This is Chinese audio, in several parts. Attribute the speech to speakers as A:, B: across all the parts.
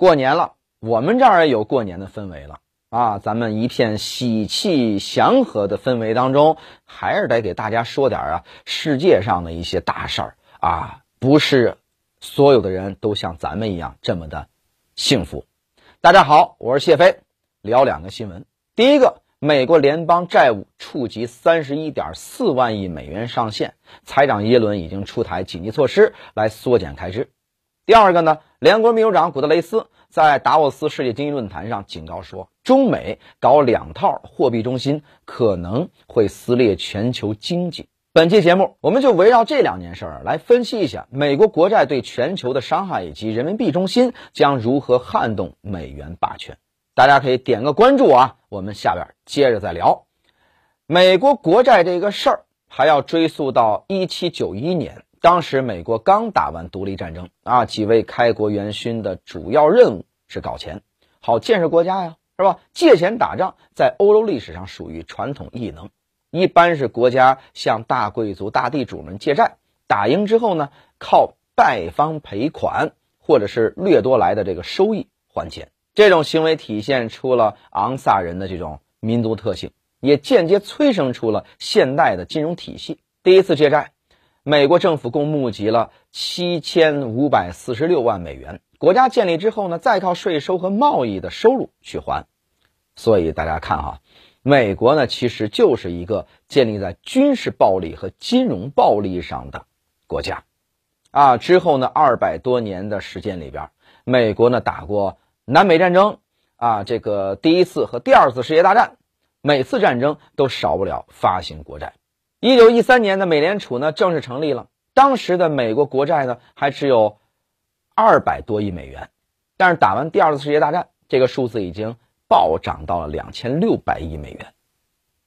A: 过年了，我们这儿也有过年的氛围了啊！咱们一片喜气祥和的氛围当中，还是得给大家说点啊，世界上的一些大事儿啊，不是所有的人都像咱们一样这么的幸福。大家好，我是谢飞，聊两个新闻。第一个，美国联邦债务触及三十一点四万亿美元上限，财长耶伦已经出台紧急措施来缩减开支。第二个呢，联合国秘书长古特雷斯在达沃斯世界经济论坛上警告说，中美搞两套货币中心可能会撕裂全球经济。本期节目，我们就围绕这两件事儿来分析一下美国国债对全球的伤害，以及人民币中心将如何撼动美元霸权。大家可以点个关注啊，我们下边接着再聊。美国国债这个事儿，还要追溯到一七九一年。当时美国刚打完独立战争啊，几位开国元勋的主要任务是搞钱，好建设国家呀，是吧？借钱打仗在欧洲历史上属于传统异能，一般是国家向大贵族、大地主们借债，打赢之后呢，靠败方赔款或者是掠夺来的这个收益还钱。这种行为体现出了昂萨人的这种民族特性，也间接催生出了现代的金融体系。第一次借债。美国政府共募集了七千五百四十六万美元。国家建立之后呢，再靠税收和贸易的收入去还。所以大家看哈，美国呢其实就是一个建立在军事暴力和金融暴力上的国家。啊，之后呢二百多年的时间里边，美国呢打过南北战争啊，这个第一次和第二次世界大战，每次战争都少不了发行国债。一九一三年的美联储呢正式成立了，当时的美国国债呢还只有二百多亿美元，但是打完第二次世界大战，这个数字已经暴涨到了两千六百亿美元。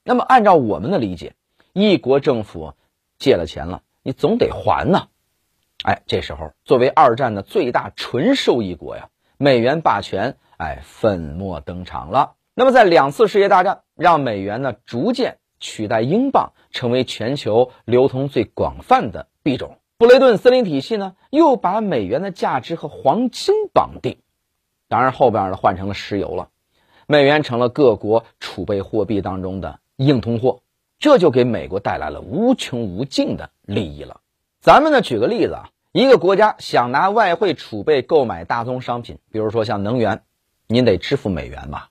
A: 那么按照我们的理解，一国政府借了钱了，你总得还呐。哎，这时候作为二战的最大纯受益国呀，美元霸权哎粉墨登场了。那么在两次世界大战，让美元呢逐渐。取代英镑成为全球流通最广泛的币种。布雷顿森林体系呢，又把美元的价值和黄金绑定。当然，后边呢换成了石油了，美元成了各国储备货币当中的硬通货，这就给美国带来了无穷无尽的利益了。咱们呢举个例子啊，一个国家想拿外汇储备购买大宗商品，比如说像能源，您得支付美元吧。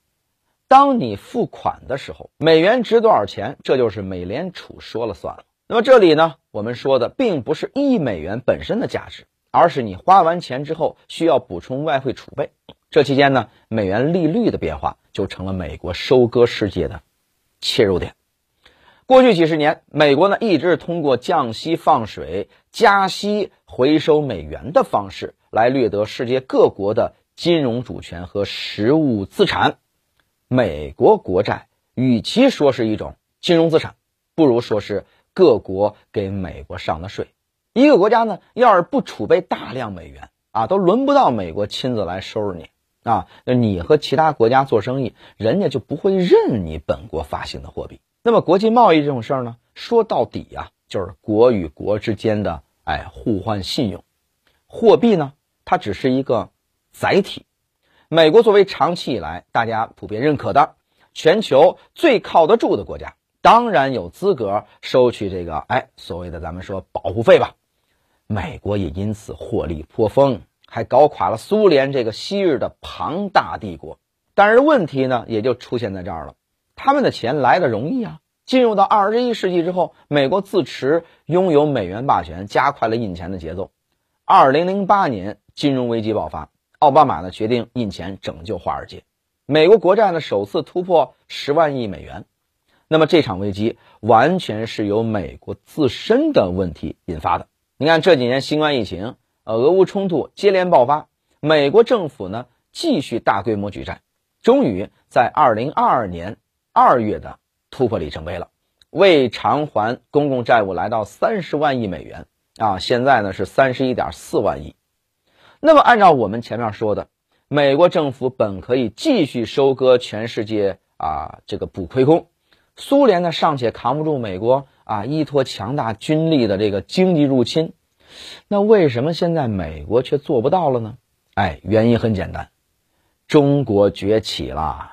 A: 当你付款的时候，美元值多少钱，这就是美联储说了算了。那么这里呢，我们说的并不是一美元本身的价值，而是你花完钱之后需要补充外汇储备。这期间呢，美元利率的变化就成了美国收割世界的切入点。过去几十年，美国呢一直是通过降息放水、加息回收美元的方式来掠夺世界各国的金融主权和实物资产。美国国债与其说是一种金融资产，不如说是各国给美国上的税。一个国家呢，要是不储备大量美元啊，都轮不到美国亲自来收拾你啊。你和其他国家做生意，人家就不会认你本国发行的货币。那么国际贸易这种事儿呢，说到底呀，就是国与国之间的哎互换信用。货币呢，它只是一个载体。美国作为长期以来大家普遍认可的全球最靠得住的国家，当然有资格收取这个哎所谓的咱们说保护费吧。美国也因此获利颇丰，还搞垮了苏联这个昔日的庞大帝国。但是问题呢，也就出现在这儿了，他们的钱来的容易啊。进入到二十一世纪之后，美国自持拥有美元霸权，加快了印钱的节奏。二零零八年金融危机爆发。奥巴马呢决定印钱拯救华尔街，美国国债呢首次突破十万亿美元。那么这场危机完全是由美国自身的问题引发的。你看这几年新冠疫情、呃俄乌冲突接连爆发，美国政府呢继续大规模举债，终于在二零二二年二月的突破里程碑了，为偿还公共债务来到三十万亿美元啊，现在呢是三十一点四万亿。那么，按照我们前面说的，美国政府本可以继续收割全世界啊，这个补亏空。苏联呢尚且扛不住美国啊依托强大军力的这个经济入侵，那为什么现在美国却做不到了呢？哎，原因很简单，中国崛起了。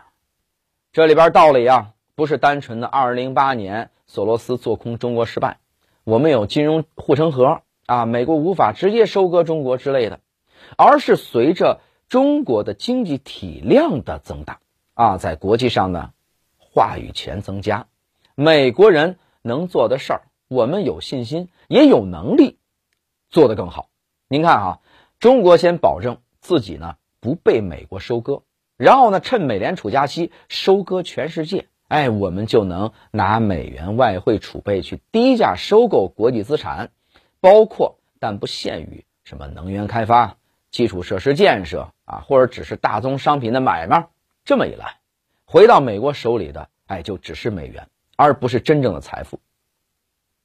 A: 这里边道理啊，不是单纯的二零零八年索罗斯做空中国失败，我们有金融护城河啊，美国无法直接收割中国之类的，而是随着中国的经济体量的增大啊，在国际上呢话语权增加，美国人能做的事儿，我们有信心也有能力做得更好。您看哈，中国先保证自己呢不被美国收割。然后呢，趁美联储加息收割全世界，哎，我们就能拿美元外汇储备去低价收购国际资产，包括但不限于什么能源开发、基础设施建设啊，或者只是大宗商品的买卖。这么一来，回到美国手里的，哎，就只是美元，而不是真正的财富。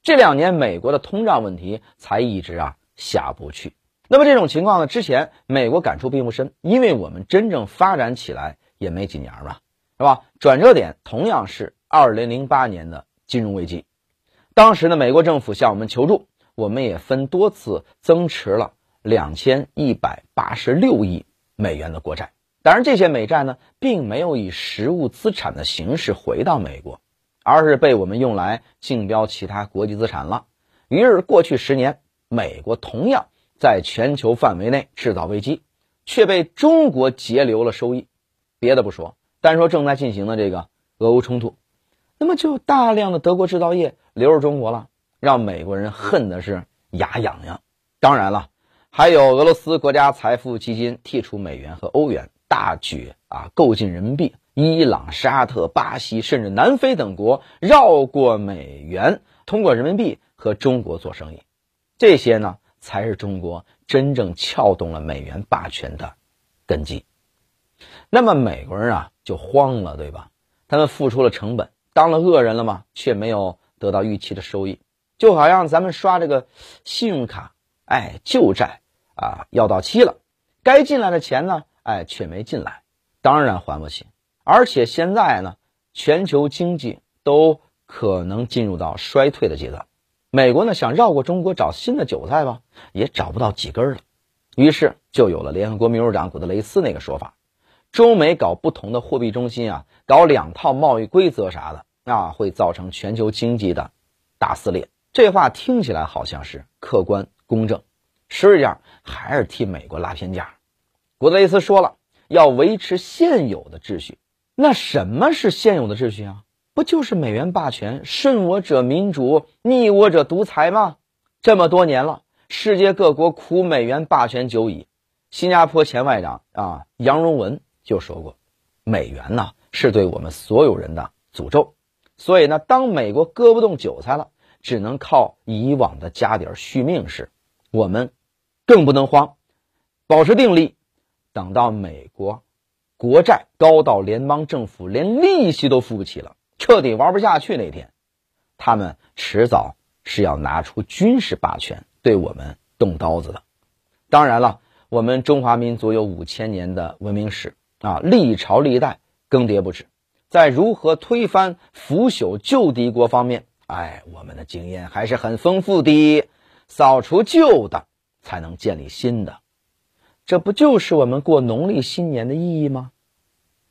A: 这两年美国的通胀问题才一直啊下不去。那么这种情况呢？之前美国感触并不深，因为我们真正发展起来也没几年吧，是吧？转折点同样是二零零八年的金融危机，当时呢，美国政府向我们求助，我们也分多次增持了两千一百八十六亿美元的国债。当然，这些美债呢，并没有以实物资产的形式回到美国，而是被我们用来竞标其他国际资产了。于是，过去十年，美国同样。在全球范围内制造危机，却被中国截留了收益。别的不说，单说正在进行的这个俄乌冲突，那么就大量的德国制造业流入中国了，让美国人恨的是牙痒痒。当然了，还有俄罗斯国家财富基金剔除美元和欧元，大举啊购进人民币。伊朗、沙特、巴西甚至南非等国绕过美元，通过人民币和中国做生意。这些呢？才是中国真正撬动了美元霸权的根基。那么美国人啊就慌了，对吧？他们付出了成本，当了恶人了吗？却没有得到预期的收益，就好像咱们刷这个信用卡，哎，旧债啊要到期了，该进来的钱呢，哎，却没进来，当然还不起。而且现在呢，全球经济都可能进入到衰退的阶段。美国呢想绕过中国找新的韭菜吧，也找不到几根了，于是就有了联合国秘书长古特雷斯那个说法：中美搞不同的货币中心啊，搞两套贸易规则啥的啊，会造成全球经济的大撕裂。这话听起来好像是客观公正，实际上还是替美国拉偏架。古德雷斯说了，要维持现有的秩序。那什么是现有的秩序啊？不就是美元霸权，顺我者民主，逆我者独裁吗？这么多年了，世界各国苦美元霸权久矣。新加坡前外长啊杨荣文就说过，美元呢是对我们所有人的诅咒。所以呢，当美国割不动韭菜了，只能靠以往的家底续命时，我们更不能慌，保持定力，等到美国国债高到联邦政府连利息都付不起了。彻底玩不下去那天，他们迟早是要拿出军事霸权对我们动刀子的。当然了，我们中华民族有五千年的文明史啊，历朝历代更迭不止，在如何推翻腐朽旧帝国方面，哎，我们的经验还是很丰富的。扫除旧的，才能建立新的，这不就是我们过农历新年的意义吗？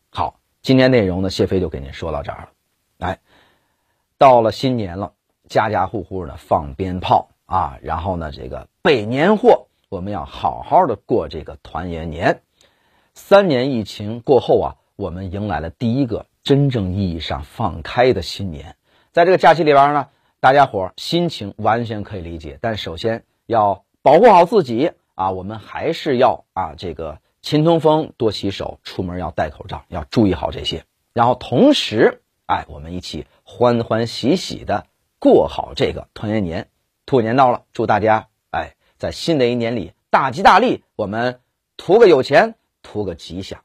A: 好，今天内容呢，谢飞就给您说到这儿了。来，到了新年了，家家户户呢放鞭炮啊，然后呢这个备年货，我们要好好的过这个团圆年。三年疫情过后啊，我们迎来了第一个真正意义上放开的新年。在这个假期里边呢，大家伙心情完全可以理解，但首先要保护好自己啊，我们还是要啊这个勤通风、多洗手，出门要戴口罩，要注意好这些。然后同时。哎，我们一起欢欢喜喜的过好这个团圆年。兔年到了，祝大家哎，在新的一年里大吉大利。我们图个有钱，图个吉祥。